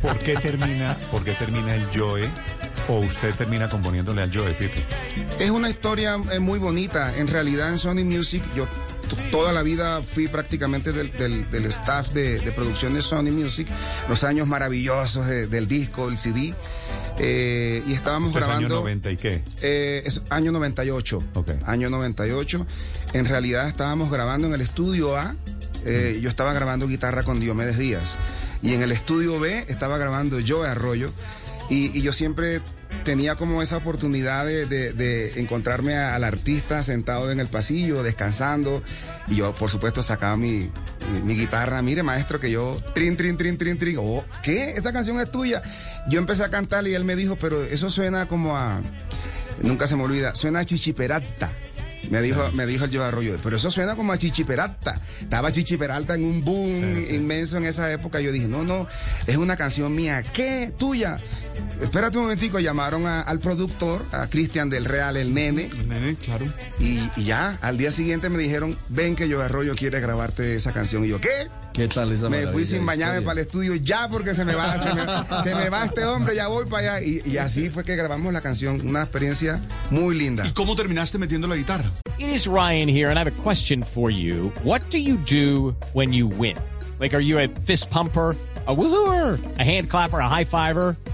¿Por qué termina, por qué termina el Joe o usted termina componiéndole al Joe, Pipe? Es una historia eh, muy bonita. En realidad en Sony Music yo toda la vida fui prácticamente del, del- del staff de, de producción de Sony Music, los años maravillosos de- del disco, del CD. eh, y estábamos Esto es año grabando... 90 y qué? Eh, es año 98. Ok. Año 98. En realidad estábamos grabando en el estudio A. eh, yo estaba grabando guitarra con Diomedes Díaz. Y en el estudio B estaba grabando Joe Arroyo. Y, yo siempre tenía como esa oportunidad de, encontrarme a- al artista sentado en el pasillo, descansando. Y yo, por supuesto, sacaba mi, mi guitarra. Mire, maestro, que yo, trin, trin, trin, trin, trin. Oh, ¿qué? Esa canción es tuya. Yo empecé a cantar y él me dijo, pero eso suena como a... Nunca se me olvida, suena a chichiperata. Me dijo, me dijo el Joe Arroyo, pero eso suena como a Chichiperalta. Estaba Chichiperalta en un boom Sí, sí. inmenso en esa época. Yo dije, no, no, es una canción mía. ¿Qué? Tuya. Espérate un momentico, llamaron a- al productor, a Cristian del Real, el nene, Nene, claro. y, y ya, al día siguiente me dijeron, ven que Joe Arroyo quiere grabarte esa canción. Y yo, ¿qué? ¿Qué tal esa Me fui sin bañarme para el estudio ya porque se me va, se me, se me va este hombre, ya voy para allá. Y, y así fue que grabamos la canción, una experiencia muy linda. ¿Y cómo terminaste metiendo la guitarra? It is Ryan here, and I have a question for you. What do you do when you win? Like, are you a fist pumper? A woohooer, a hand clapper, a high fiver.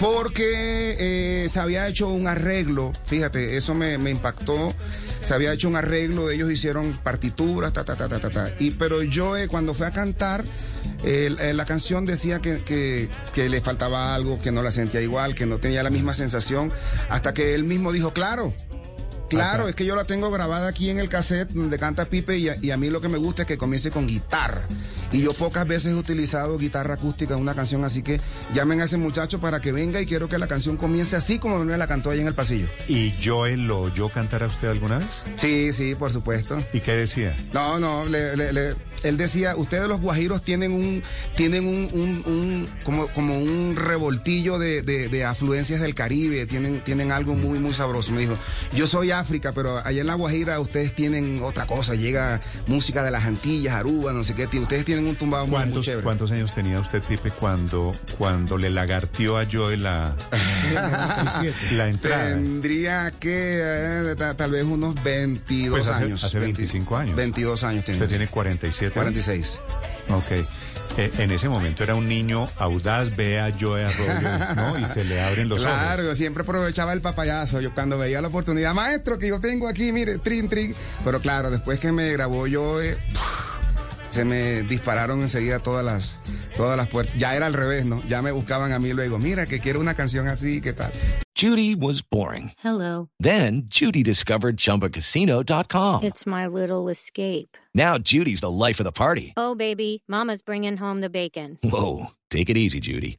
Porque eh, se había hecho un arreglo, fíjate, eso me, me impactó. Se había hecho un arreglo, ellos hicieron partituras, ta, ta, ta, ta, ta, ta. Y, pero yo eh, cuando fui a cantar, eh, eh, la canción decía que, que, que le faltaba algo, que no la sentía igual, que no tenía la misma sensación, hasta que él mismo dijo, claro. Claro, Ajá. es que yo la tengo grabada aquí en el cassette donde canta Pipe y a, y a mí lo que me gusta es que comience con guitarra. Y yo pocas veces he utilizado guitarra acústica en una canción, así que llamen a ese muchacho para que venga y quiero que la canción comience así como me la cantó ahí en el pasillo. ¿Y Joe lo oyó cantar a usted alguna vez? Sí, sí, por supuesto. ¿Y qué decía? No, no, le- le- le- él decía, ustedes los guajiros tienen un, tienen un, un- un- como, como un revoltillo de, de- de afluencias del Caribe, tienen, tienen algo muy, muy sabroso. Me dijo, yo soy África, pero allá en la Guajira ustedes tienen otra cosa, llega música de las Antillas, Aruba, no sé qué, ustedes tienen un tumbado muy, muy ¿Cuántos, chévere. ¿Cuántos años tenía usted, Pipe, cuando, cuando le lagartió a Joe la, la entrada? Tendría que eh, ta- tal vez unos 22 Pues hace- años. hace 20 25 años. 22 años tenía. Usted tiene 47 años. 46. Ok. Eh, en ese momento era un niño audaz, ve a Joe Arroyo, ¿no? Y se le abren los Claro, ojos. yo siempre aprovechaba el papayazo. Yo cuando veía la oportunidad, maestro, que yo tengo aquí, mire, trin, trin. Pero claro, después que me grabó yo, eh, se me dispararon enseguida todas las, todas las puertas. Ya era al revés, ¿no? Ya me buscaban a mí luego, mira, que quiero una canción así, ¿qué tal? Judy was boring. Hello. Then Judy discovered ChumbaCasino.com. It's my little escape. Now Judy's the life of the party. Oh, baby, Mama's bringing home the bacon. Whoa, take it easy, Judy.